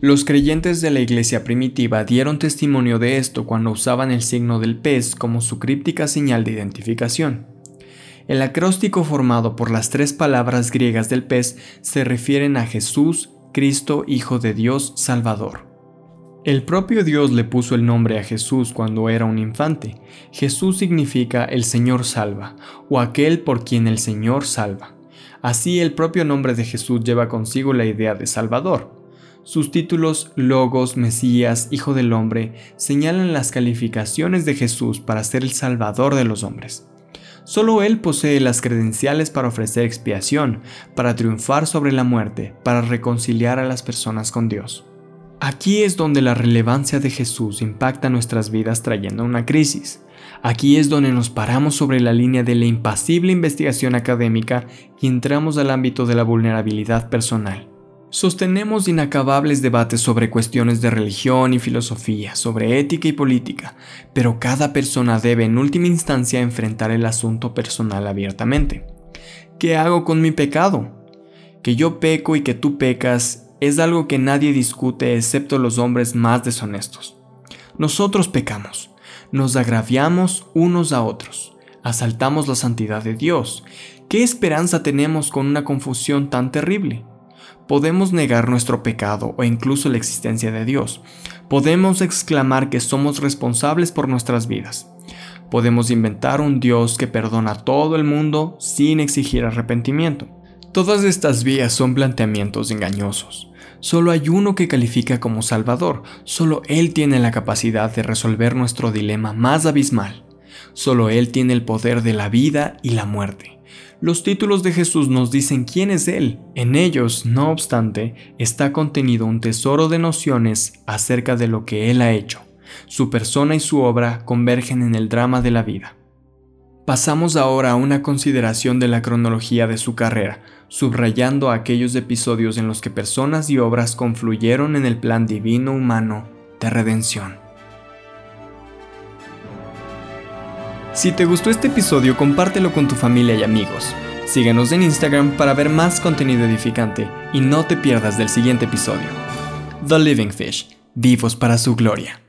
Los creyentes de la iglesia primitiva dieron testimonio de esto cuando usaban el signo del pez como su críptica señal de identificación. El acróstico formado por las tres palabras griegas del pez se refieren a Jesús, Cristo, Hijo de Dios, Salvador. El propio Dios le puso el nombre a Jesús cuando era un infante. Jesús significa el Señor salva, o aquel por quien el Señor salva. Así el propio nombre de Jesús lleva consigo la idea de Salvador. Sus títulos Logos, Mesías, Hijo del Hombre señalan las calificaciones de Jesús para ser el Salvador de los hombres. Solo Él posee las credenciales para ofrecer expiación, para triunfar sobre la muerte, para reconciliar a las personas con Dios. Aquí es donde la relevancia de Jesús impacta nuestras vidas trayendo una crisis. Aquí es donde nos paramos sobre la línea de la impasible investigación académica y entramos al ámbito de la vulnerabilidad personal. Sostenemos inacabables debates sobre cuestiones de religión y filosofía, sobre ética y política, pero cada persona debe en última instancia enfrentar el asunto personal abiertamente. ¿Qué hago con mi pecado? Que yo peco y que tú pecas es algo que nadie discute excepto los hombres más deshonestos. Nosotros pecamos, nos agraviamos unos a otros, asaltamos la santidad de Dios. ¿Qué esperanza tenemos con una confusión tan terrible? Podemos negar nuestro pecado o incluso la existencia de Dios. Podemos exclamar que somos responsables por nuestras vidas. Podemos inventar un Dios que perdona a todo el mundo sin exigir arrepentimiento. Todas estas vías son planteamientos engañosos. Solo hay uno que califica como Salvador, solo Él tiene la capacidad de resolver nuestro dilema más abismal. Solo Él tiene el poder de la vida y la muerte. Los títulos de Jesús nos dicen quién es Él. En ellos, no obstante, está contenido un tesoro de nociones acerca de lo que Él ha hecho. Su persona y su obra convergen en el drama de la vida. Pasamos ahora a una consideración de la cronología de su carrera, subrayando aquellos episodios en los que personas y obras confluyeron en el plan divino humano de redención. Si te gustó este episodio, compártelo con tu familia y amigos. Síguenos en Instagram para ver más contenido edificante y no te pierdas del siguiente episodio. The Living Fish, vivos para su gloria.